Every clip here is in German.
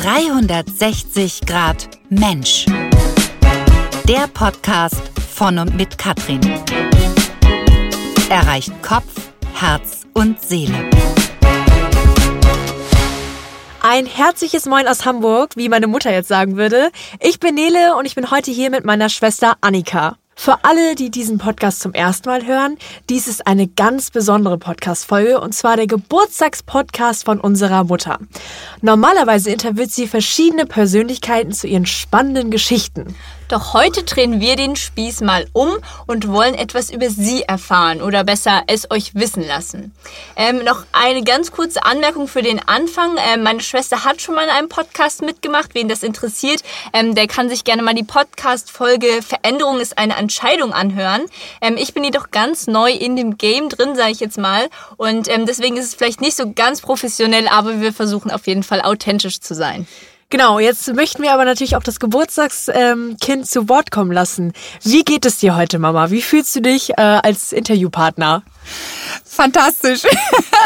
360 Grad Mensch. Der Podcast von und mit Katrin. Erreicht Kopf, Herz und Seele. Ein herzliches Moin aus Hamburg, wie meine Mutter jetzt sagen würde. Ich bin Nele und ich bin heute hier mit meiner Schwester Annika. Für alle, die diesen Podcast zum ersten Mal hören, dies ist eine ganz besondere Podcast-Folge und zwar der Geburtstagspodcast von unserer Mutter. Normalerweise interviewt sie verschiedene Persönlichkeiten zu ihren spannenden Geschichten. Doch heute drehen wir den Spieß mal um und wollen etwas über Sie erfahren oder besser es euch wissen lassen. Ähm, noch eine ganz kurze Anmerkung für den Anfang. Ähm, meine Schwester hat schon mal in einem Podcast mitgemacht. Wen das interessiert, ähm, der kann sich gerne mal die Podcast-Folge Veränderung ist eine Entscheidung anhören. Ähm, ich bin jedoch ganz neu in dem Game drin, sage ich jetzt mal. Und ähm, deswegen ist es vielleicht nicht so ganz professionell, aber wir versuchen auf jeden Fall authentisch zu sein. Genau, jetzt möchten wir aber natürlich auch das Geburtstagskind zu Wort kommen lassen. Wie geht es dir heute, Mama? Wie fühlst du dich äh, als Interviewpartner? Fantastisch.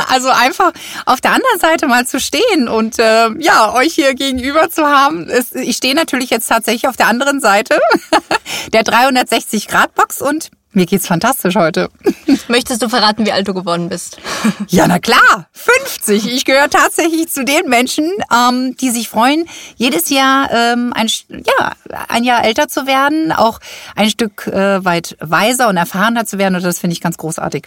Also einfach auf der anderen Seite mal zu stehen und äh, ja, euch hier gegenüber zu haben. Ich stehe natürlich jetzt tatsächlich auf der anderen Seite der 360-Grad-Box und mir geht's fantastisch heute. Möchtest du verraten, wie alt du geworden bist? Ja, na klar, 50. Ich gehöre tatsächlich zu den Menschen, ähm, die sich freuen, jedes Jahr ähm, ein, ja, ein Jahr älter zu werden, auch ein Stück äh, weit weiser und erfahrener zu werden. Und das finde ich ganz großartig.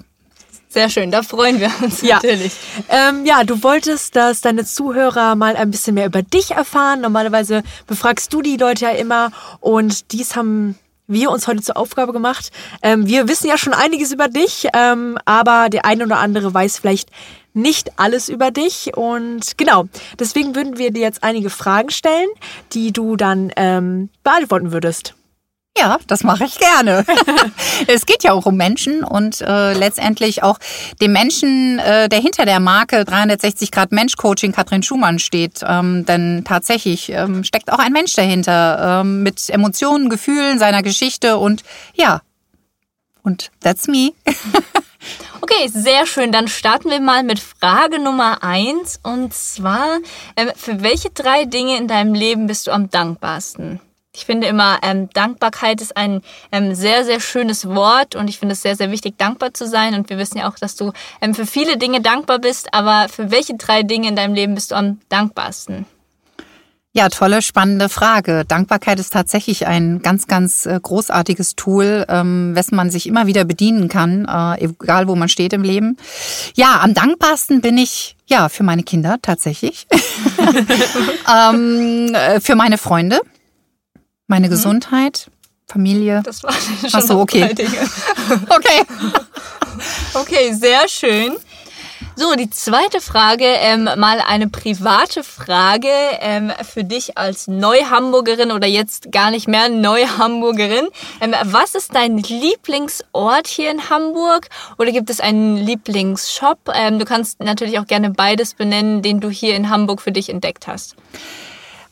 Sehr schön, da freuen wir uns ja. natürlich. Ähm, ja, du wolltest, dass deine Zuhörer mal ein bisschen mehr über dich erfahren. Normalerweise befragst du die Leute ja immer und dies haben wir uns heute zur Aufgabe gemacht. Ähm, wir wissen ja schon einiges über dich, ähm, aber der eine oder andere weiß vielleicht nicht alles über dich. Und genau, deswegen würden wir dir jetzt einige Fragen stellen, die du dann ähm, beantworten würdest. Ja, das mache ich gerne. es geht ja auch um Menschen und äh, letztendlich auch dem Menschen, äh, der hinter der Marke 360 Grad Mensch Coaching Katrin Schumann steht. Ähm, denn tatsächlich ähm, steckt auch ein Mensch dahinter ähm, mit Emotionen, Gefühlen, seiner Geschichte und ja, und that's me. Okay, sehr schön. Dann starten wir mal mit Frage Nummer eins. Und zwar, äh, für welche drei Dinge in deinem Leben bist du am dankbarsten? Ich finde immer, ähm, Dankbarkeit ist ein ähm, sehr, sehr schönes Wort und ich finde es sehr, sehr wichtig, dankbar zu sein. Und wir wissen ja auch, dass du ähm, für viele Dinge dankbar bist, aber für welche drei Dinge in deinem Leben bist du am dankbarsten? Ja, tolle, spannende Frage. Dankbarkeit ist tatsächlich ein ganz, ganz äh, großartiges Tool, ähm, wessen man sich immer wieder bedienen kann, äh, egal wo man steht im Leben. Ja, am dankbarsten bin ich ja für meine Kinder tatsächlich, ähm, äh, für meine Freunde meine mhm. Gesundheit, Familie. Das war schon Ach so, okay. okay. okay, sehr schön. So, die zweite Frage, ähm, mal eine private Frage ähm, für dich als Neuhamburgerin oder jetzt gar nicht mehr Neuhamburgerin. Ähm, was ist dein Lieblingsort hier in Hamburg oder gibt es einen Lieblingsshop? Ähm, du kannst natürlich auch gerne beides benennen, den du hier in Hamburg für dich entdeckt hast.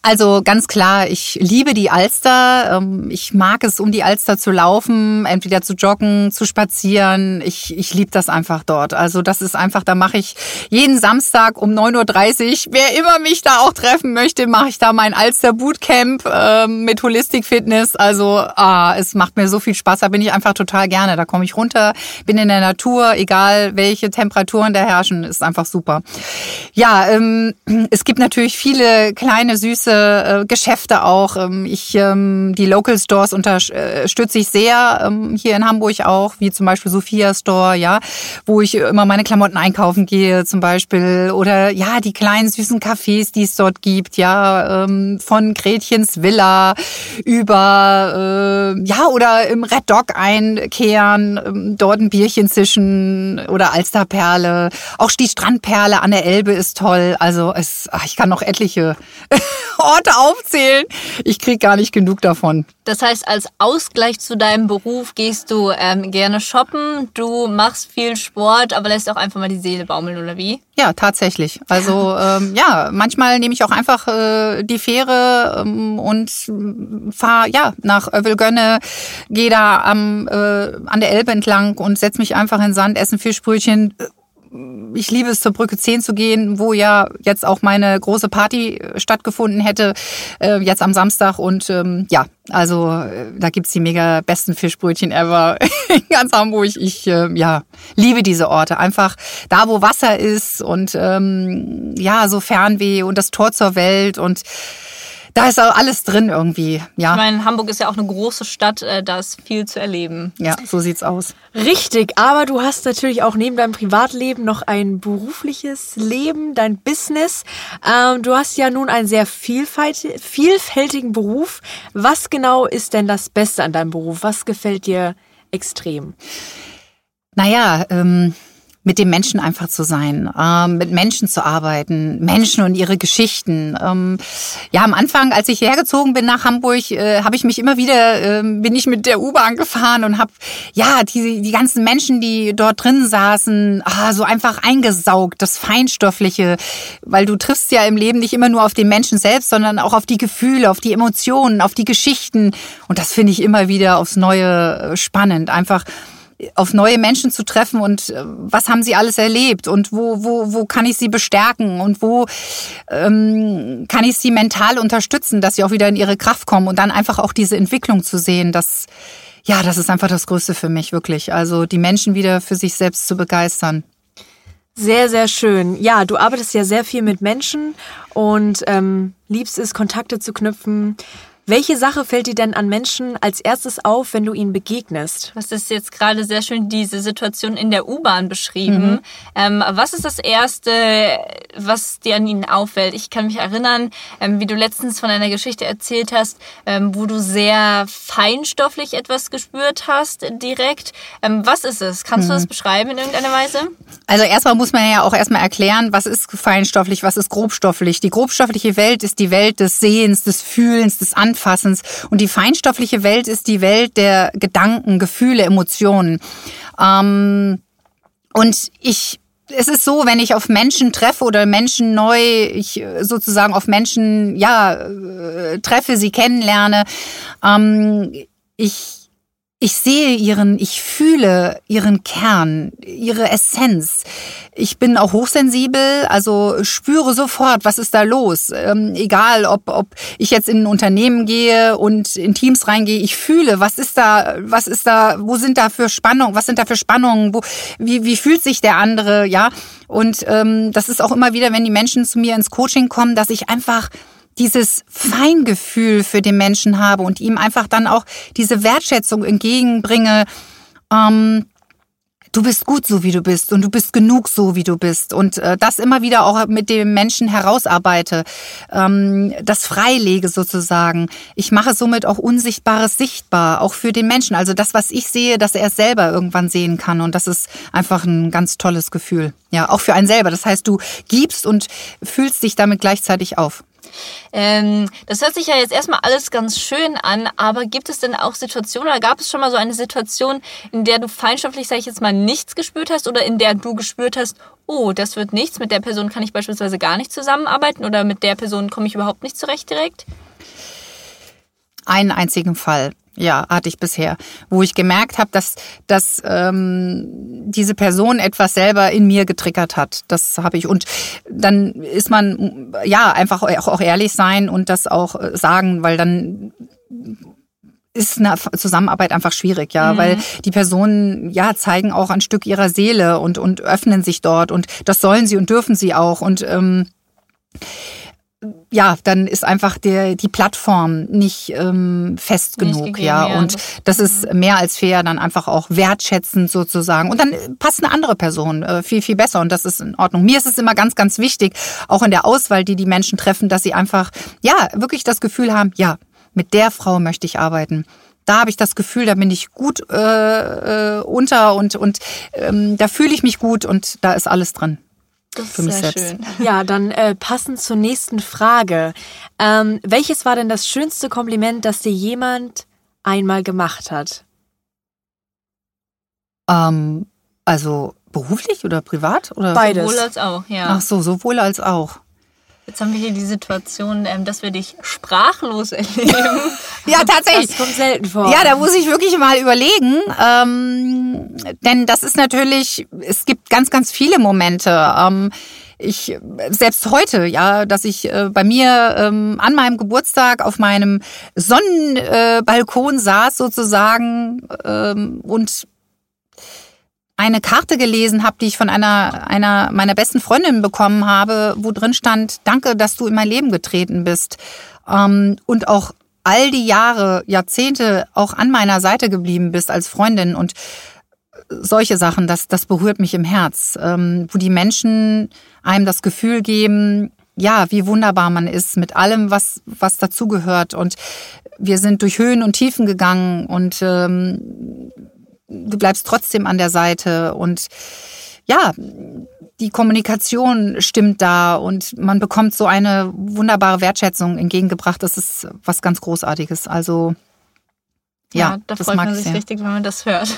Also ganz klar, ich liebe die Alster. Ähm, ich mag es, um die Alster zu laufen, entweder zu joggen, zu spazieren. Ich, ich liebe das einfach dort. Also das ist einfach, da mache ich jeden Samstag um 9.30 Uhr, wer immer mich da auch treffen möchte, mache ich da mein Alster Bootcamp äh, mit Holistic Fitness. Also ah, es macht mir so viel Spaß. Da bin ich einfach total gerne. Da komme ich runter, bin in der Natur, egal welche Temperaturen da herrschen, ist einfach super. Ja, ähm, es gibt natürlich viele kleine, süße äh, Geschäfte auch. Ähm, ich ähm, die Local Stores unterstütze ich sehr ähm, hier in Hamburg auch, wie zum Beispiel Sophia Store, ja, wo ich immer meine Klamotten einkaufen gehe zum Beispiel oder ja die kleinen süßen Cafés, die es dort gibt, ja ähm, von Gretchens Villa über äh, ja oder im Red Dog einkehren, ähm, dort ein Bierchen zischen oder Alsterperle, auch die Strandperle an der Elbe ist toll. Also es, ach, ich kann noch etliche Orte aufzählen. Ich krieg gar nicht genug davon. Das heißt, als Ausgleich zu deinem Beruf gehst du ähm, gerne shoppen, du machst viel Sport, aber lässt auch einfach mal die Seele baumeln, oder wie? Ja, tatsächlich. Also ähm, ja, manchmal nehme ich auch einfach äh, die Fähre ähm, und fahre ja nach Övelgönne, gehe da am, äh, an der Elbe entlang und setz mich einfach in Sand, essen Fischbrötchen ich liebe es, zur Brücke 10 zu gehen, wo ja jetzt auch meine große Party äh, stattgefunden hätte, äh, jetzt am Samstag. Und ähm, ja, also äh, da gibt's die mega besten Fischbrötchen ever in ganz Hamburg. Ich äh, ja, liebe diese Orte. Einfach da, wo Wasser ist und ähm, ja, so Fernweh und das Tor zur Welt und da ist auch alles drin irgendwie. Ja. Ich meine, Hamburg ist ja auch eine große Stadt, äh, da ist viel zu erleben. Ja, so sieht's aus. Richtig, aber du hast natürlich auch neben deinem Privatleben noch ein berufliches Leben, dein Business. Ähm, du hast ja nun einen sehr vielfältigen Beruf. Was genau ist denn das Beste an deinem Beruf? Was gefällt dir extrem? Naja, ähm, mit dem Menschen einfach zu sein, ähm, mit Menschen zu arbeiten, Menschen und ihre Geschichten. Ähm, ja, am Anfang, als ich hergezogen bin nach Hamburg, äh, habe ich mich immer wieder, äh, bin ich mit der U-Bahn gefahren und habe ja die, die ganzen Menschen, die dort drin saßen, ah, so einfach eingesaugt, das Feinstoffliche, weil du triffst ja im Leben nicht immer nur auf den Menschen selbst, sondern auch auf die Gefühle, auf die Emotionen, auf die Geschichten. Und das finde ich immer wieder aufs Neue äh, spannend. Einfach auf neue Menschen zu treffen und äh, was haben sie alles erlebt und wo, wo, wo kann ich sie bestärken und wo ähm, kann ich sie mental unterstützen, dass sie auch wieder in ihre Kraft kommen und dann einfach auch diese Entwicklung zu sehen, dass ja, das ist einfach das Größte für mich, wirklich. Also die Menschen wieder für sich selbst zu begeistern. Sehr, sehr schön. Ja, du arbeitest ja sehr viel mit Menschen und ähm, liebst es, Kontakte zu knüpfen. Welche Sache fällt dir denn an Menschen als erstes auf, wenn du ihnen begegnest? Das ist jetzt gerade sehr schön diese Situation in der U-Bahn beschrieben. Mhm. Ähm, was ist das Erste, was dir an ihnen auffällt? Ich kann mich erinnern, ähm, wie du letztens von einer Geschichte erzählt hast, ähm, wo du sehr feinstofflich etwas gespürt hast direkt. Ähm, was ist es? Kannst mhm. du das beschreiben in irgendeiner Weise? Also erstmal muss man ja auch erstmal erklären, was ist feinstofflich, was ist grobstofflich. Die grobstoffliche Welt ist die Welt des Sehens, des Fühlens, des Anfassens Anfassens. Und die feinstoffliche Welt ist die Welt der Gedanken, Gefühle, Emotionen. Ähm, und ich es ist so, wenn ich auf Menschen treffe oder Menschen neu, ich äh, sozusagen auf Menschen, ja, äh, treffe, sie kennenlerne, ähm, ich ich sehe ihren, ich fühle ihren Kern, ihre Essenz. Ich bin auch hochsensibel, also spüre sofort, was ist da los. Ähm, egal, ob, ob ich jetzt in ein Unternehmen gehe und in Teams reingehe, ich fühle, was ist da, was ist da, wo sind da für Spannungen, was sind da für Spannungen, wo, wie, wie fühlt sich der andere, ja. Und ähm, das ist auch immer wieder, wenn die Menschen zu mir ins Coaching kommen, dass ich einfach dieses Feingefühl für den Menschen habe und ihm einfach dann auch diese Wertschätzung entgegenbringe, ähm, du bist gut so wie du bist und du bist genug so wie du bist und äh, das immer wieder auch mit dem Menschen herausarbeite, ähm, das freilege sozusagen. Ich mache somit auch Unsichtbares sichtbar, auch für den Menschen. Also das, was ich sehe, dass er es selber irgendwann sehen kann und das ist einfach ein ganz tolles Gefühl. Ja, auch für einen selber. Das heißt, du gibst und fühlst dich damit gleichzeitig auf. Ähm, das hört sich ja jetzt erstmal alles ganz schön an, aber gibt es denn auch Situationen oder gab es schon mal so eine Situation, in der du feindschaftlich, sage ich jetzt mal, nichts gespürt hast oder in der du gespürt hast, oh, das wird nichts, mit der Person kann ich beispielsweise gar nicht zusammenarbeiten oder mit der Person komme ich überhaupt nicht zurecht direkt? Einen einzigen Fall ja, hatte ich bisher, wo ich gemerkt habe, dass, dass ähm, diese Person etwas selber in mir getriggert hat. Das habe ich. Und dann ist man ja einfach auch ehrlich sein und das auch äh, sagen, weil dann ist eine Zusammenarbeit einfach schwierig, ja, mhm. weil die Personen ja zeigen auch ein Stück ihrer Seele und und öffnen sich dort und das sollen sie und dürfen sie auch und ähm, ja, dann ist einfach der, die Plattform nicht ähm, fest nicht genug, gegeben, ja. Und das ist mhm. mehr als fair, dann einfach auch wertschätzend sozusagen. Und dann passt eine andere Person äh, viel, viel besser und das ist in Ordnung. Mir ist es immer ganz, ganz wichtig, auch in der Auswahl, die die Menschen treffen, dass sie einfach, ja, wirklich das Gefühl haben, ja, mit der Frau möchte ich arbeiten da habe ich das Gefühl, da bin ich gut äh, äh, unter und, und ähm, da fühle ich mich gut und da ist alles drin. Das für mich selbst. Schön. Ja, dann äh, passend zur nächsten Frage. Ähm, welches war denn das schönste Kompliment, das dir jemand einmal gemacht hat? Ähm, also beruflich oder privat? Oder? Beides. Sowohl als auch, ja. Ach so, sowohl als auch. Jetzt haben wir hier die Situation, ähm, dass wir dich sprachlos erleben. ja, tatsächlich. Das kommt selten vor. Ja, da muss ich wirklich mal überlegen. Ähm, denn das ist natürlich, es gibt ganz, ganz viele Momente. Ähm, ich selbst heute, ja, dass ich äh, bei mir ähm, an meinem Geburtstag auf meinem Sonnenbalkon äh, saß sozusagen ähm, und eine Karte gelesen habe, die ich von einer, einer meiner besten Freundinnen bekommen habe, wo drin stand, danke, dass du in mein Leben getreten bist. Ähm, und auch all die Jahre, Jahrzehnte auch an meiner Seite geblieben bist als Freundin und solche Sachen, das, das berührt mich im Herz, ähm, wo die Menschen einem das Gefühl geben, ja, wie wunderbar man ist mit allem, was, was dazugehört. Und wir sind durch Höhen und Tiefen gegangen und ähm, du bleibst trotzdem an der Seite und ja, die Kommunikation stimmt da und man bekommt so eine wunderbare Wertschätzung entgegengebracht. Das ist was ganz Großartiges. Also ja, ja da freut man sich sehr. richtig, wenn man das hört.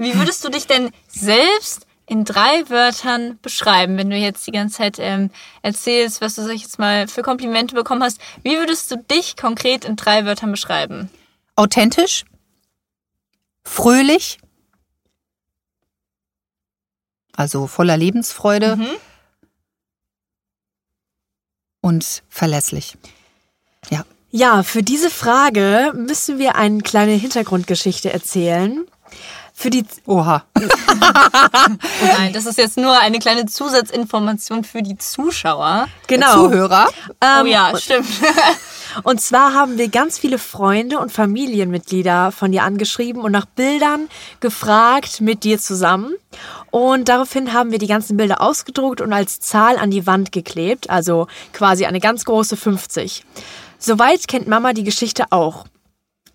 Wie würdest du dich denn selbst in drei Wörtern beschreiben, wenn du jetzt die ganze Zeit ähm, erzählst, was du sag ich jetzt mal für Komplimente bekommen hast? Wie würdest du dich konkret in drei Wörtern beschreiben? Authentisch, fröhlich, also voller Lebensfreude mhm. und verlässlich. Ja. Ja, für diese Frage müssen wir eine kleine Hintergrundgeschichte erzählen. Für die Oha. Nein, das ist jetzt nur eine kleine Zusatzinformation für die Zuschauer. Genau. Zuhörer. Ähm, oh ja, stimmt. Und zwar haben wir ganz viele Freunde und Familienmitglieder von dir angeschrieben und nach Bildern gefragt mit dir zusammen. Und daraufhin haben wir die ganzen Bilder ausgedruckt und als Zahl an die Wand geklebt, also quasi eine ganz große 50. Soweit kennt Mama die Geschichte auch.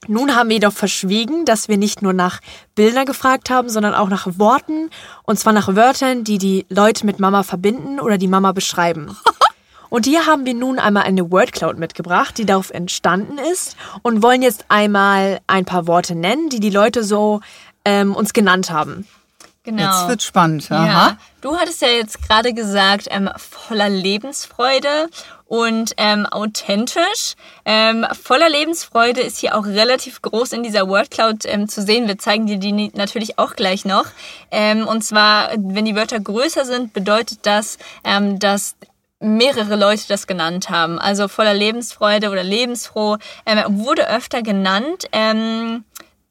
Nun haben wir jedoch verschwiegen, dass wir nicht nur nach Bildern gefragt haben, sondern auch nach Worten. Und zwar nach Wörtern, die die Leute mit Mama verbinden oder die Mama beschreiben. Und hier haben wir nun einmal eine Wordcloud mitgebracht, die darauf entstanden ist und wollen jetzt einmal ein paar Worte nennen, die die Leute so ähm, uns genannt haben. Genau. Jetzt wird spannend. Aha. Ja. Du hattest ja jetzt gerade gesagt, ähm, voller Lebensfreude und ähm, authentisch. Ähm, voller Lebensfreude ist hier auch relativ groß in dieser Wordcloud ähm, zu sehen. Wir zeigen dir die natürlich auch gleich noch. Ähm, und zwar, wenn die Wörter größer sind, bedeutet das, ähm, dass mehrere Leute das genannt haben. Also voller Lebensfreude oder lebensfroh ähm, wurde öfter genannt. Ähm,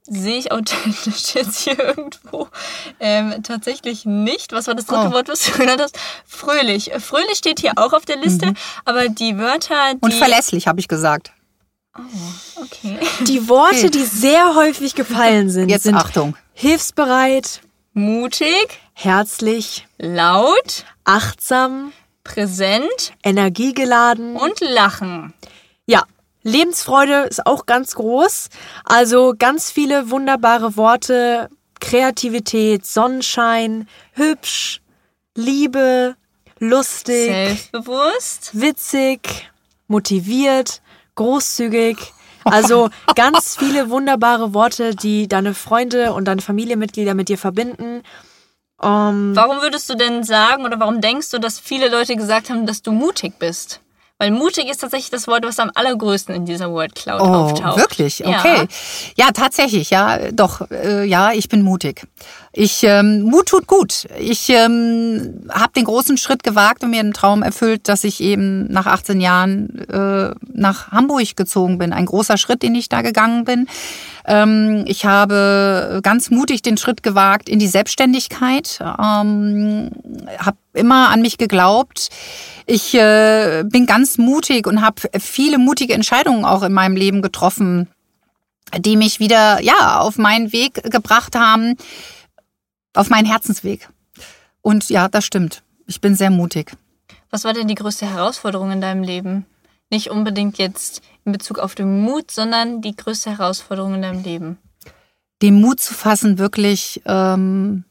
sehe ich authentisch jetzt hier irgendwo ähm, tatsächlich nicht. Was war das dritte oh. Wort, was du genannt hast? Fröhlich. Fröhlich steht hier auch auf der Liste, mhm. aber die Wörter, die... Und verlässlich, habe ich gesagt. Oh, okay. Die Worte, okay. die sehr häufig gefallen sind, jetzt sind Achtung. hilfsbereit, mutig, herzlich, laut, achtsam, präsent, energiegeladen und lachen. Lebensfreude ist auch ganz groß. Also ganz viele wunderbare Worte. Kreativität, Sonnenschein, hübsch, Liebe, lustig, selbstbewusst, witzig, motiviert, großzügig. Also ganz viele wunderbare Worte, die deine Freunde und deine Familienmitglieder mit dir verbinden. Um, ähm, warum würdest du denn sagen oder warum denkst du, dass viele Leute gesagt haben, dass du mutig bist? Weil mutig ist tatsächlich das Wort, was am allergrößten in dieser Word Cloud oh, auftaucht. Wirklich? Okay. Ja, ja tatsächlich, ja, doch, äh, ja, ich bin mutig. Ich ähm, Mut tut gut. Ich ähm, habe den großen Schritt gewagt und mir einen Traum erfüllt, dass ich eben nach 18 Jahren äh, nach Hamburg gezogen bin. Ein großer Schritt, den ich da gegangen bin. Ähm, ich habe ganz mutig den Schritt gewagt in die Selbstständigkeit. Ähm, habe immer an mich geglaubt. Ich äh, bin ganz mutig und habe viele mutige Entscheidungen auch in meinem Leben getroffen, die mich wieder ja auf meinen Weg gebracht haben, auf meinen Herzensweg. Und ja, das stimmt. Ich bin sehr mutig. Was war denn die größte Herausforderung in deinem Leben? Nicht unbedingt jetzt in Bezug auf den Mut, sondern die größte Herausforderung in deinem Leben. Den Mut zu fassen, wirklich ähm,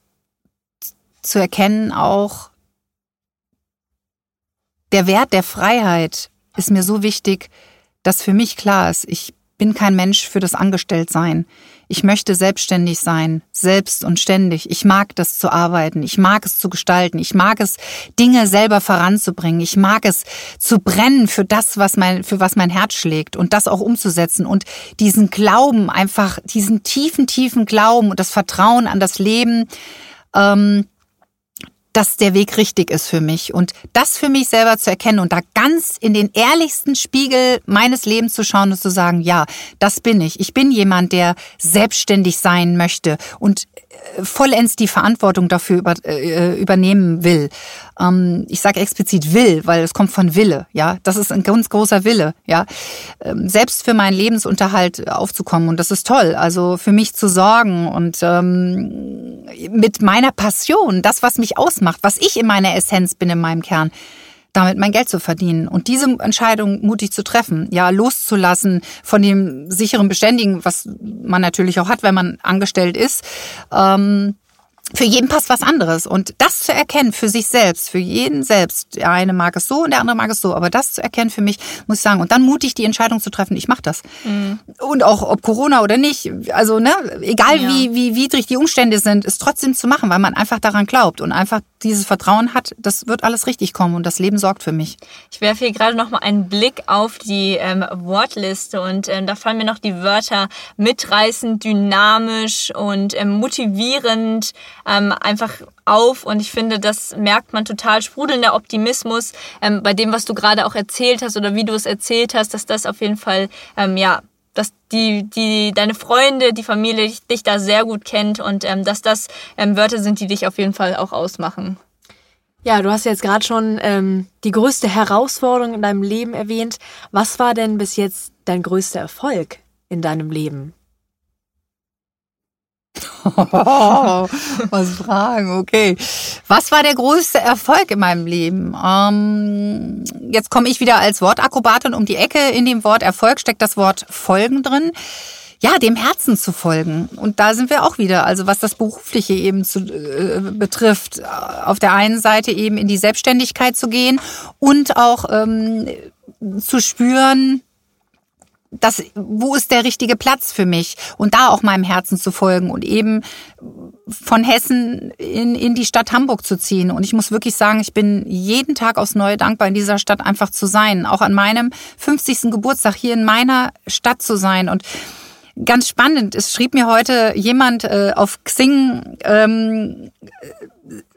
zu erkennen, auch der Wert der Freiheit ist mir so wichtig, dass für mich klar ist, ich bin kein Mensch für das Angestelltsein. Ich möchte selbstständig sein, selbst und ständig. Ich mag das zu arbeiten. Ich mag es zu gestalten. Ich mag es, Dinge selber voranzubringen. Ich mag es zu brennen für das, was mein, für was mein Herz schlägt und das auch umzusetzen und diesen Glauben einfach, diesen tiefen, tiefen Glauben und das Vertrauen an das Leben, ähm, dass der Weg richtig ist für mich und das für mich selber zu erkennen und da ganz in den ehrlichsten Spiegel meines Lebens zu schauen und zu sagen, ja, das bin ich. Ich bin jemand, der selbstständig sein möchte und äh, vollends die Verantwortung dafür über, äh, übernehmen will. Ähm, ich sage explizit will, weil es kommt von Wille. Ja, das ist ein ganz großer Wille. Ja, ähm, selbst für meinen Lebensunterhalt aufzukommen und das ist toll. Also für mich zu sorgen und ähm, mit meiner Passion, das was mich ausmacht, was ich in meiner Essenz bin in meinem Kern damit mein Geld zu verdienen. Und diese Entscheidung mutig zu treffen, ja, loszulassen von dem sicheren Beständigen, was man natürlich auch hat, wenn man angestellt ist, ähm, für jeden passt was anderes. Und das zu erkennen für sich selbst, für jeden selbst, der eine mag es so und der andere mag es so, aber das zu erkennen für mich, muss ich sagen, und dann mutig die Entscheidung zu treffen, ich mache das. Mhm. Und auch ob Corona oder nicht, also ne, egal ja. wie, wie widrig die Umstände sind, ist trotzdem zu machen, weil man einfach daran glaubt und einfach dieses Vertrauen hat, das wird alles richtig kommen und das Leben sorgt für mich. Ich werfe hier gerade noch mal einen Blick auf die ähm, Wortliste und ähm, da fallen mir noch die Wörter mitreißend, dynamisch und ähm, motivierend ähm, einfach auf und ich finde, das merkt man total sprudelnder Optimismus ähm, bei dem, was du gerade auch erzählt hast oder wie du es erzählt hast, dass das auf jeden Fall ähm, ja dass die, die, deine Freunde, die Familie dich, dich da sehr gut kennt und ähm, dass das ähm, Wörter sind, die dich auf jeden Fall auch ausmachen. Ja, du hast jetzt gerade schon ähm, die größte Herausforderung in deinem Leben erwähnt. Was war denn bis jetzt dein größter Erfolg in deinem Leben? was fragen, okay. Was war der größte Erfolg in meinem Leben? Ähm, jetzt komme ich wieder als Wortakrobatin um die Ecke. In dem Wort Erfolg steckt das Wort Folgen drin. Ja, dem Herzen zu folgen. Und da sind wir auch wieder. Also was das Berufliche eben zu, äh, betrifft, auf der einen Seite eben in die Selbstständigkeit zu gehen und auch ähm, zu spüren, das, wo ist der richtige Platz für mich und da auch meinem Herzen zu folgen und eben von Hessen in, in die Stadt Hamburg zu ziehen. Und ich muss wirklich sagen, ich bin jeden Tag aufs Neue dankbar, in dieser Stadt einfach zu sein. Auch an meinem 50. Geburtstag hier in meiner Stadt zu sein. Und ganz spannend, es schrieb mir heute jemand äh, auf Xing, ähm,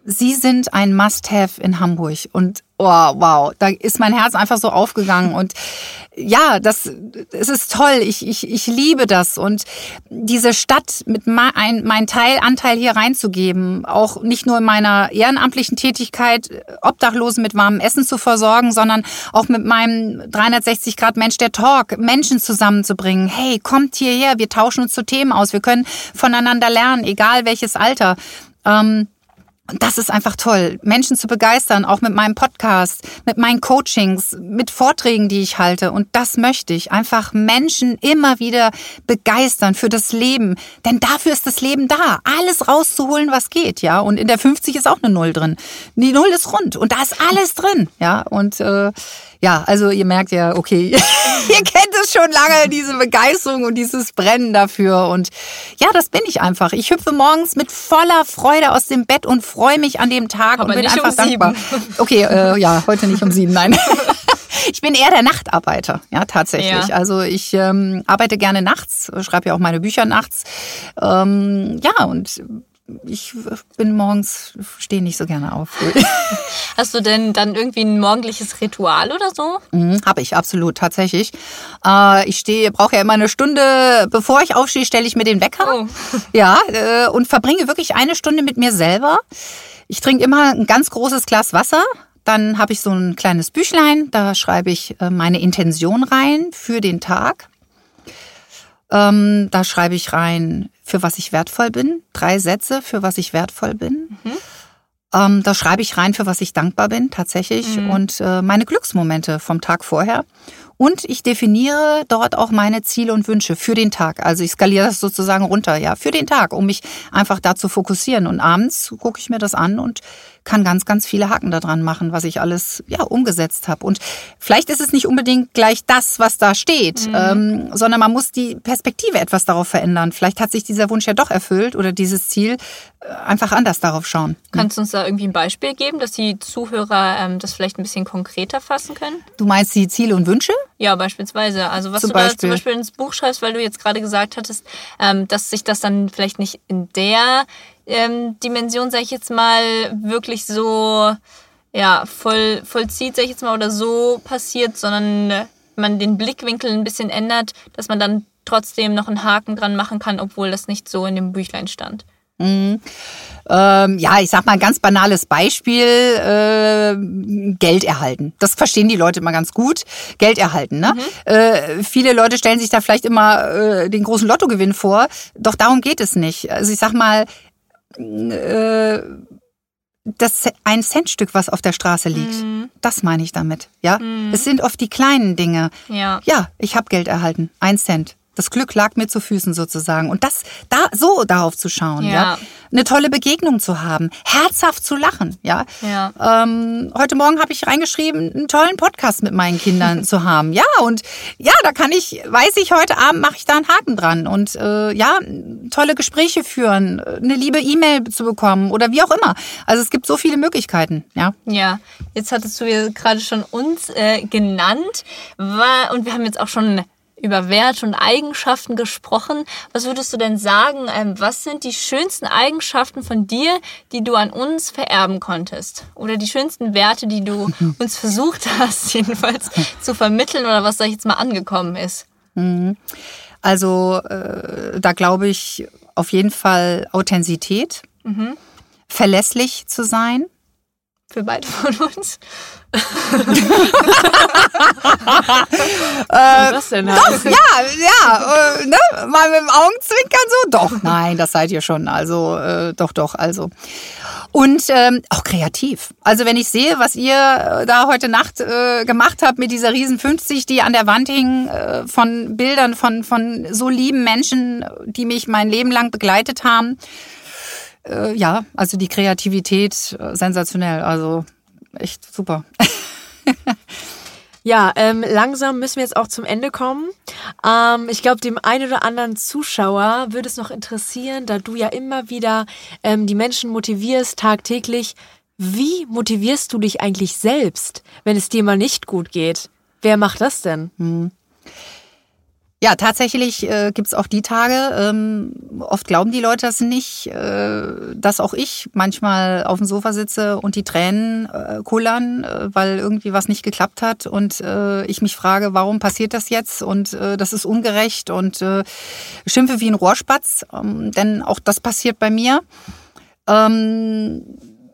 Sie sind ein Must-Have in Hamburg. Und oh, wow, da ist mein Herz einfach so aufgegangen. Und ja, das, es ist toll. Ich, ich, ich liebe das. Und diese Stadt mit mein, mein Teil, Anteil hier reinzugeben, auch nicht nur in meiner ehrenamtlichen Tätigkeit, Obdachlosen mit warmem Essen zu versorgen, sondern auch mit meinem 360 Grad Mensch der Talk, Menschen zusammenzubringen. Hey, kommt hierher, wir tauschen uns zu Themen aus, wir können voneinander lernen, egal welches Alter. Ähm, und das ist einfach toll, Menschen zu begeistern, auch mit meinem Podcast, mit meinen Coachings, mit Vorträgen, die ich halte. Und das möchte ich. Einfach Menschen immer wieder begeistern für das Leben. Denn dafür ist das Leben da. Alles rauszuholen, was geht, ja. Und in der 50 ist auch eine Null drin. Die Null ist rund und da ist alles drin, ja. Und äh, ja, also ihr merkt ja, okay, ihr kennt es schon lange, diese Begeisterung und dieses Brennen dafür. Und ja, das bin ich einfach. Ich hüpfe morgens mit voller Freude aus dem Bett und freue mich an dem Tag Aber und bin einfach um dankbar. Okay, äh, ja, heute nicht um sieben, nein. Ich bin eher der Nachtarbeiter, ja, tatsächlich. Ja. Also ich ähm, arbeite gerne nachts, schreibe ja auch meine Bücher nachts. Ähm, ja, und ich bin morgens, stehe nicht so gerne auf. Hast du denn dann irgendwie ein morgendliches Ritual oder so? Mhm, Habe ich, absolut, tatsächlich. Äh, ich stehe, brauche ja immer eine Stunde, bevor ich aufstehe, stelle ich mir den Wecker. Oh. Ja, äh, und verbringe wirklich eine Stunde mit mir selber. Ich trinke immer ein ganz großes Glas Wasser. Dann habe ich so ein kleines Büchlein, da schreibe ich äh, meine Intention rein für den Tag. Ähm, da schreibe ich rein, für was ich wertvoll bin. Drei Sätze, für was ich wertvoll bin. Ähm, da schreibe ich rein, für was ich dankbar bin, tatsächlich. Und äh, meine Glücksmomente vom Tag vorher. Und ich definiere dort auch meine Ziele und Wünsche für den Tag. Also ich skaliere das sozusagen runter, ja, für den Tag, um mich einfach da zu fokussieren. Und abends gucke ich mir das an und kann ganz, ganz viele Haken daran machen, was ich alles ja umgesetzt habe. Und vielleicht ist es nicht unbedingt gleich das, was da steht, mhm. ähm, sondern man muss die Perspektive etwas darauf verändern. Vielleicht hat sich dieser Wunsch ja doch erfüllt oder dieses Ziel äh, einfach anders darauf schauen. Kannst du uns da irgendwie ein Beispiel geben, dass die Zuhörer ähm, das vielleicht ein bisschen konkreter fassen können? Du meinst die Ziele und Wünsche? Ja, beispielsweise. Also was zum du Beispiel. da zum Beispiel ins Buch schreibst, weil du jetzt gerade gesagt hattest, ähm, dass sich das dann vielleicht nicht in der ähm, Dimension, sag ich jetzt mal, wirklich so ja, voll, vollzieht, sag ich jetzt mal, oder so passiert, sondern man den Blickwinkel ein bisschen ändert, dass man dann trotzdem noch einen Haken dran machen kann, obwohl das nicht so in dem Büchlein stand. Mhm. Ähm, ja, ich sag mal ein ganz banales Beispiel, äh, Geld erhalten. Das verstehen die Leute immer ganz gut. Geld erhalten. Ne? Mhm. Äh, viele Leute stellen sich da vielleicht immer äh, den großen Lottogewinn vor. Doch darum geht es nicht. Also ich sag mal, äh, das ein Centstück, was auf der Straße liegt. Mhm. Das meine ich damit. Ja, mhm. es sind oft die kleinen Dinge. Ja, ja ich habe Geld erhalten, ein Cent. Das Glück lag mir zu Füßen sozusagen. Und das, da, so darauf zu schauen, ja. ja? Eine tolle Begegnung zu haben, herzhaft zu lachen, ja. ja. Ähm, heute Morgen habe ich reingeschrieben, einen tollen Podcast mit meinen Kindern zu haben. Ja, und ja, da kann ich, weiß ich, heute Abend mache ich da einen Haken dran und äh, ja, tolle Gespräche führen, eine liebe E-Mail zu bekommen oder wie auch immer. Also es gibt so viele Möglichkeiten, ja. Ja, jetzt hattest du ja gerade schon uns äh, genannt war, und wir haben jetzt auch schon über Werte und Eigenschaften gesprochen. Was würdest du denn sagen, ähm, was sind die schönsten Eigenschaften von dir, die du an uns vererben konntest? Oder die schönsten Werte, die du uns versucht hast, jedenfalls zu vermitteln oder was da jetzt mal angekommen ist? Mhm. Also äh, da glaube ich auf jeden Fall Authentizität, mhm. verlässlich zu sein. Für beide von uns. äh, was denn? Doch, ja, ja, äh, ne? mal mit dem Augenzwinkern so. Doch, nein, das seid ihr schon. Also, äh, doch, doch, also. Und ähm, auch kreativ. Also wenn ich sehe, was ihr äh, da heute Nacht äh, gemacht habt mit dieser riesen 50, die an der Wand hing, äh, von Bildern von, von so lieben Menschen, die mich mein Leben lang begleitet haben. Äh, ja, also die Kreativität äh, sensationell. Also echt super. Ja, ähm, langsam müssen wir jetzt auch zum Ende kommen. Ähm, ich glaube, dem einen oder anderen Zuschauer würde es noch interessieren, da du ja immer wieder ähm, die Menschen motivierst tagtäglich. Wie motivierst du dich eigentlich selbst, wenn es dir mal nicht gut geht? Wer macht das denn? Hm. Ja, tatsächlich äh, gibt es auch die Tage, ähm, oft glauben die Leute das nicht, äh, dass auch ich manchmal auf dem Sofa sitze und die Tränen äh, kullern, äh, weil irgendwie was nicht geklappt hat und äh, ich mich frage, warum passiert das jetzt? Und äh, das ist ungerecht und äh, schimpfe wie ein Rohrspatz, ähm, denn auch das passiert bei mir. Ähm,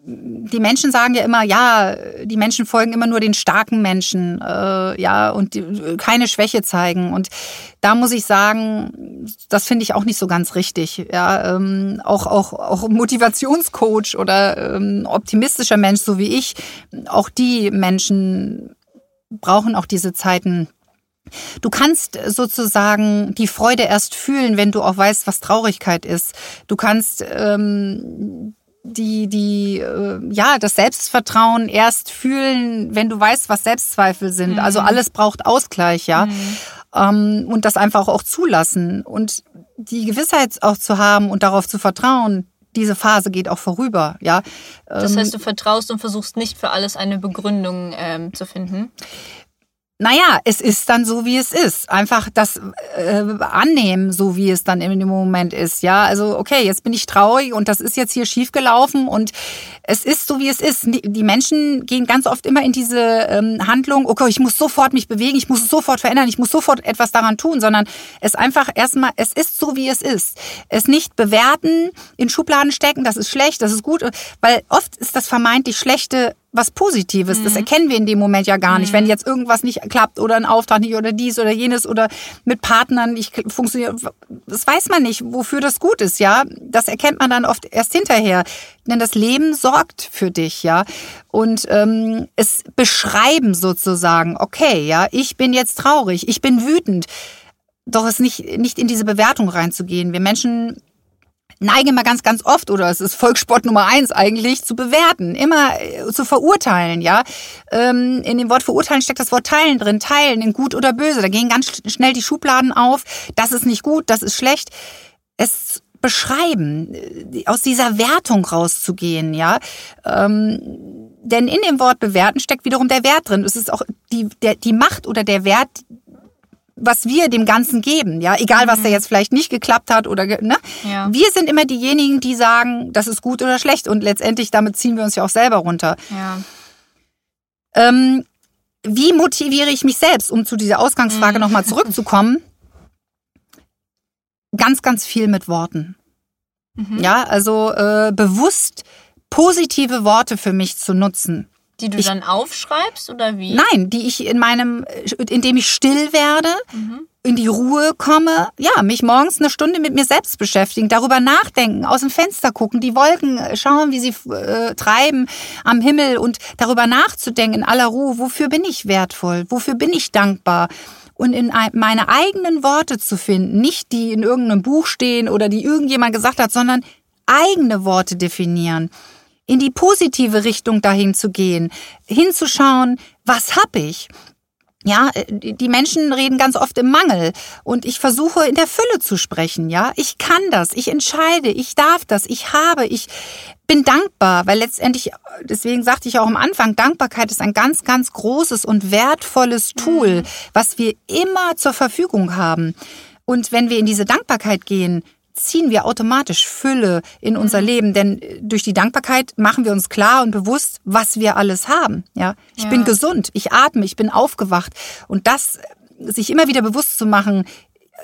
die Menschen sagen ja immer, ja, die Menschen folgen immer nur den starken Menschen, äh, ja, und die, keine Schwäche zeigen. Und da muss ich sagen, das finde ich auch nicht so ganz richtig. Ja, ähm, auch auch auch Motivationscoach oder ähm, optimistischer Mensch, so wie ich, auch die Menschen brauchen auch diese Zeiten. Du kannst sozusagen die Freude erst fühlen, wenn du auch weißt, was Traurigkeit ist. Du kannst ähm, die, die, äh, ja, das Selbstvertrauen erst fühlen, wenn du weißt, was Selbstzweifel sind. Also mhm. Also alles braucht Ausgleich, ja. Mhm. Ähm, und das einfach auch zulassen und die Gewissheit auch zu haben und darauf zu vertrauen, diese Phase geht auch vorüber, ja. Das heißt, ähm, du vertraust und versuchst nicht für alles eine Begründung ähm, zu finden? Naja, es ist dann so, wie es ist. Einfach das äh, annehmen, so wie es dann dem Moment ist. Ja, also okay, jetzt bin ich traurig und das ist jetzt hier schiefgelaufen und es ist so, wie es ist. Die Menschen gehen ganz oft immer in diese ähm, Handlung, okay, ich muss sofort mich bewegen, ich muss es sofort verändern, ich muss sofort etwas daran tun, sondern es einfach erstmal, es ist so, wie es ist. Es nicht bewerten, in Schubladen stecken, das ist schlecht, das ist gut, weil oft ist das vermeintlich Schlechte was Positives. Mhm. Das erkennen wir in dem Moment ja gar nicht. Mhm. Wenn jetzt irgendwas nicht klappt oder ein Auftrag nicht oder dies oder jenes oder mit Partnern nicht funktioniert, das weiß man nicht, wofür das gut ist, ja. Das erkennt man dann oft erst hinterher. Denn das Leben sorgt für dich, ja. Und ähm, es beschreiben sozusagen, okay, ja, ich bin jetzt traurig, ich bin wütend. Doch es nicht, nicht in diese Bewertung reinzugehen. Wir Menschen neige mal ganz, ganz oft, oder es ist Volkssport Nummer eins eigentlich, zu bewerten, immer äh, zu verurteilen, ja. Ähm, in dem Wort verurteilen steckt das Wort teilen drin, teilen in gut oder böse. Da gehen ganz schnell die Schubladen auf. Das ist nicht gut, das ist schlecht. Es beschreiben, äh, aus dieser Wertung rauszugehen, ja. Ähm, denn in dem Wort bewerten steckt wiederum der Wert drin. Es ist auch die, der, die Macht oder der Wert, was wir dem Ganzen geben, ja, egal was da jetzt vielleicht nicht geklappt hat oder ne, Ja. wir sind immer diejenigen, die sagen, das ist gut oder schlecht und letztendlich damit ziehen wir uns ja auch selber runter. Ja. Ähm, wie motiviere ich mich selbst, um zu dieser Ausgangsfrage Mhm. nochmal zurückzukommen? Ganz, ganz viel mit Worten. Mhm. Ja, also äh, bewusst positive Worte für mich zu nutzen. Die du Ich- dann aufschreibst oder wie? Nein, die ich in meinem, indem ich still werde, Mhm. in die Ruhe komme, ja, mich morgens eine Stunde mit mir selbst beschäftigen, darüber nachdenken, aus dem Fenster gucken, die Wolken äh, schauen, wie sie äh, treiben am Himmel und darüber nachzudenken in aller Ruhe, wofür bin ich wertvoll, wofür bin ich dankbar und in ein- meine eigenen Worte zu finden, nicht die in irgendeinem Buch stehen oder die irgendjemand gesagt hat, sondern eigene Worte definieren in die positive Richtung dahin zu gehen, hinzuschauen, was hab ich? Ja, die die Menschen reden ganz oft im Mangel und ich versuche in der Fülle zu sprechen, ja? Ich kann das, ich entscheide, ich darf das, ich habe, ich bin dankbar, weil letztendlich deswegen sagte ich auch am Anfang, Dankbarkeit ist ein ganz ganz großes und wertvolles Tool, was wir immer zur Verfügung haben. Und wenn wir in diese Dankbarkeit gehen, ziehen wir automatisch Fülle in unser Leben, denn äh, durch die Dankbarkeit machen wir uns klar und bewusst, was wir alles haben. Ja, ich Ja. bin gesund, ich atme, ich bin aufgewacht und das äh, sich immer wieder bewusst zu machen,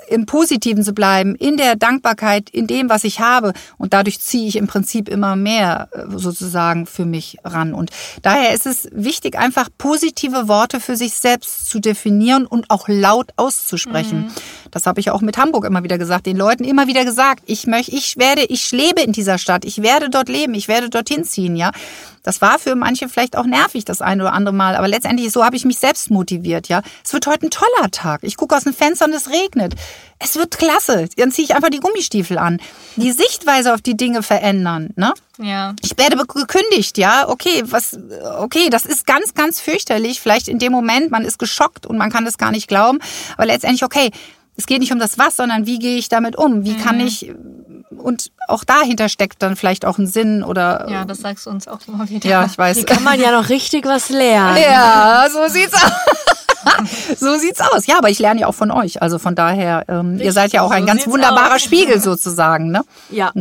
im Positiven zu bleiben, in der Dankbarkeit, in dem, was ich habe. Und dadurch ziehe ich im Prinzip immer mehr äh, sozusagen für mich ran. Und daher ist es wichtig, einfach positive Worte für sich selbst zu definieren und auch laut auszusprechen. Das habe ich auch mit Hamburg immer wieder gesagt, den Leuten immer wieder gesagt. Ich möchte, ich werde, ich lebe in dieser Stadt, ich werde dort leben, ich werde dorthin ziehen, ja. Das war für manche vielleicht auch nervig das eine oder andere Mal, aber letztendlich so habe ich mich selbst motiviert, ja. Es wird heute ein toller Tag. Ich gucke aus dem Fenster und es regnet. Es wird klasse. Dann ziehe ich einfach die Gummistiefel an. Die Sichtweise auf die Dinge verändern, ne? Ja. Ich werde gekündigt, ja, okay, was, okay, das ist ganz, ganz fürchterlich. Vielleicht in dem Moment, man ist geschockt und man kann das gar nicht glauben. Aber letztendlich, okay, es geht nicht um das Was, sondern wie gehe ich damit um? Wie kann ich, und auch dahinter steckt dann vielleicht auch ein Sinn oder, Ja, das sagst du uns auch immer wieder. ja ich weiß. Hier kann man ja noch richtig was lernen. Ja, so sieht's aus. so sieht's aus. Ja, aber ich lerne ja auch von euch. Also von daher, ähm, ihr seid ja auch ein so ganz wunderbarer aus. Spiegel sozusagen, ne? Ja.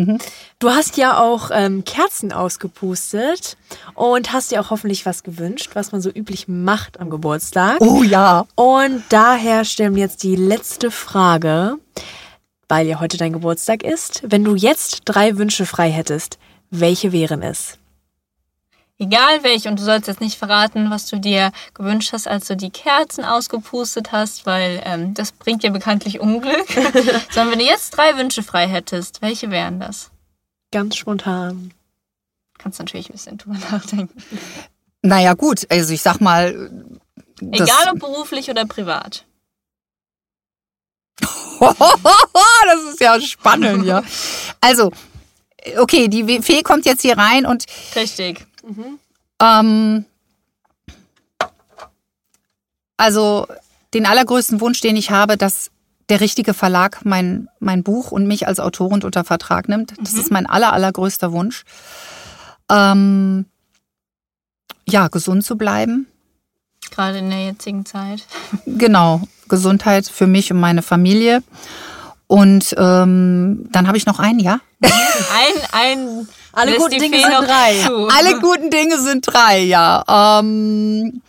Du hast ja auch ähm, Kerzen ausgepustet und hast dir auch hoffentlich was gewünscht, was man so üblich macht am Geburtstag. Oh ja. Und daher stellen wir jetzt die letzte Frage, weil ja heute dein Geburtstag ist. Wenn du jetzt drei Wünsche frei hättest, welche wären es? Egal welch, und du sollst jetzt nicht verraten, was du dir gewünscht hast, als du die Kerzen ausgepustet hast, weil ähm, das bringt dir bekanntlich Unglück. Sondern wenn du jetzt drei Wünsche frei hättest, welche wären das? Ganz spontan. Kannst natürlich ein bisschen drüber nachdenken. Naja, gut. Also ich sag mal. Egal ob beruflich oder privat. das ist ja spannend, ja. Also, okay, die Fee kommt jetzt hier rein und Richtig. Ähm, also den allergrößten Wunsch, den ich habe, dass der richtige Verlag mein, mein Buch und mich als Autorin unter Vertrag nimmt. Das ist mein aller, allergrößter Wunsch. Ähm, ja, gesund zu bleiben. Gerade in der jetzigen Zeit. Genau, Gesundheit für mich und meine Familie. Und ähm, dann habe ich noch einen, ja? Ein, ein. Alle lässt guten Dinge Fee sind drei. Zu. Alle guten Dinge sind drei, ja. Ähm,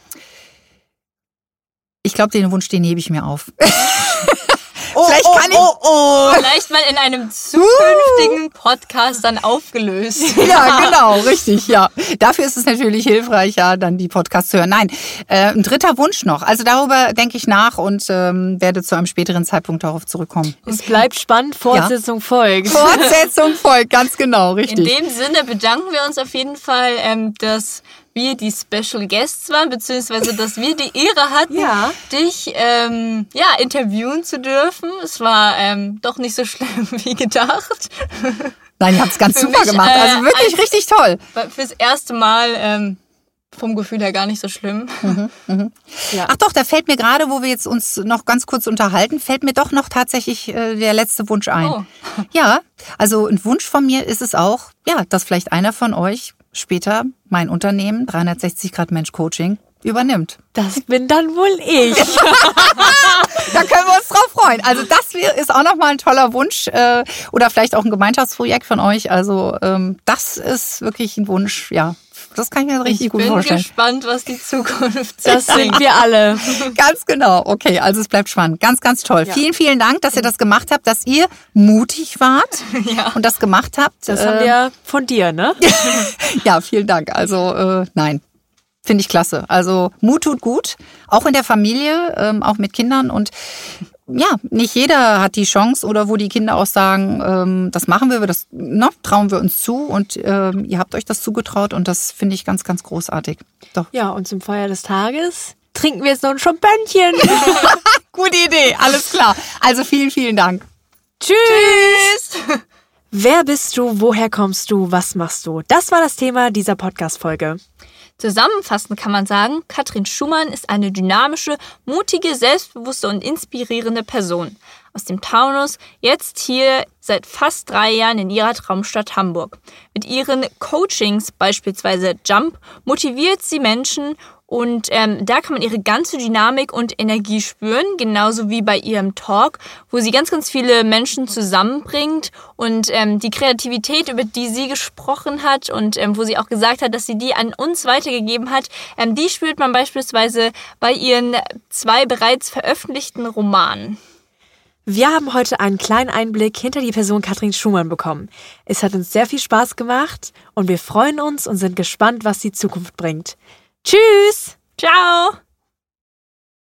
ich glaube, den Wunsch, den hebe ich mir auf. Vielleicht kann ich. oh. Vielleicht mal in einem zukünftigen Podcast dann aufgelöst. Ja, genau, richtig, ja. Dafür ist es natürlich hilfreich, ja, dann die Podcasts zu hören. Nein, äh, ein dritter Wunsch noch. Also darüber denke ich nach und ähm, werde zu einem späteren Zeitpunkt darauf zurückkommen. Es bleibt spannend, Fortsetzung folgt. Fortsetzung folgt, ganz genau, In richtig. dem Sinne bedanken wir uns auf jeden Fall, ähm, dass wir die Special Guests waren, beziehungsweise dass wir die Ehre hatten, Ja. dich ähm, ja, interviewen zu dürfen. Es war ähm, doch nicht so schlimm wie gedacht. Nein, ihr habt es ganz Für super mich, gemacht. äh, Also wirklich ein- richtig toll. Fürs erste Mal ähm, vom Gefühl her gar nicht so schlimm. Ach doch, da fällt mir gerade, wo wir jetzt uns noch ganz kurz unterhalten, fällt mir doch noch tatsächlich äh, der letzte Wunsch ein. Oh. Ja, also ein Wunsch von mir ist es auch, ja, dass vielleicht einer von euch später mein Unternehmen 360 Grad Mensch Coaching übernimmt. Das bin dann wohl ich. Da können wir uns drauf freuen. Also das ist auch nochmal ein toller Wunsch äh, oder vielleicht auch ein Gemeinschaftsprojekt von euch. Also ähm, das ist wirklich ein Wunsch, ja. Das kann ich mir richtig Ich gut bin vorstellen. gespannt, was die Zukunft Das sind wir alle. Ganz genau. Okay, also es bleibt spannend. Ganz, ganz toll. Vielen, vielen Dank, dass ihr das gemacht habt, dass ihr mutig wart Ja. und das gemacht habt. Das Äh, haben wir von dir, ne? Ja, vielen Dank. Also äh, nein, finde ich klasse. Also Mut tut gut, auch in der Familie, ähm, auch mit Kindern und ja, nicht jeder hat die Chance oder wo die Kinder auch sagen, ähm, das machen wir, das ne, trauen wir uns zu und ähm, ihr habt euch das zugetraut und das finde ich ganz, ganz großartig. Doch. Ja, und zum Feier des Tages trinken wir jetzt noch ein Champagner. Gute Idee, alles klar. Also vielen, vielen Dank. Tschüss! Wer bist du? Woher kommst du? Was machst du? Das war das Thema dieser Podcast-Folge. Zusammenfassend kann man sagen, Katrin Schumann ist eine dynamische, mutige, selbstbewusste und inspirierende Person. Aus dem Taunus, jetzt hier seit fast drei Jahren in ihrer Traumstadt Hamburg. Mit ihren Coachings, beispielsweise Jump, motiviert sie Menschen und ähm, da kann man ihre ganze Dynamik und Energie spüren, genauso wie bei ihrem Talk, wo sie ganz, ganz viele Menschen zusammenbringt und ähm, die Kreativität, über die sie gesprochen hat und ähm, wo sie auch gesagt hat, dass sie die an uns weitergegeben hat, ähm, die spürt man beispielsweise bei ihren zwei bereits veröffentlichten Romanen. Wir haben heute einen kleinen Einblick hinter die Person Katrin Schumann bekommen. Es hat uns sehr viel Spaß gemacht und wir freuen uns und sind gespannt, was die Zukunft bringt. Tschüss! Ciao!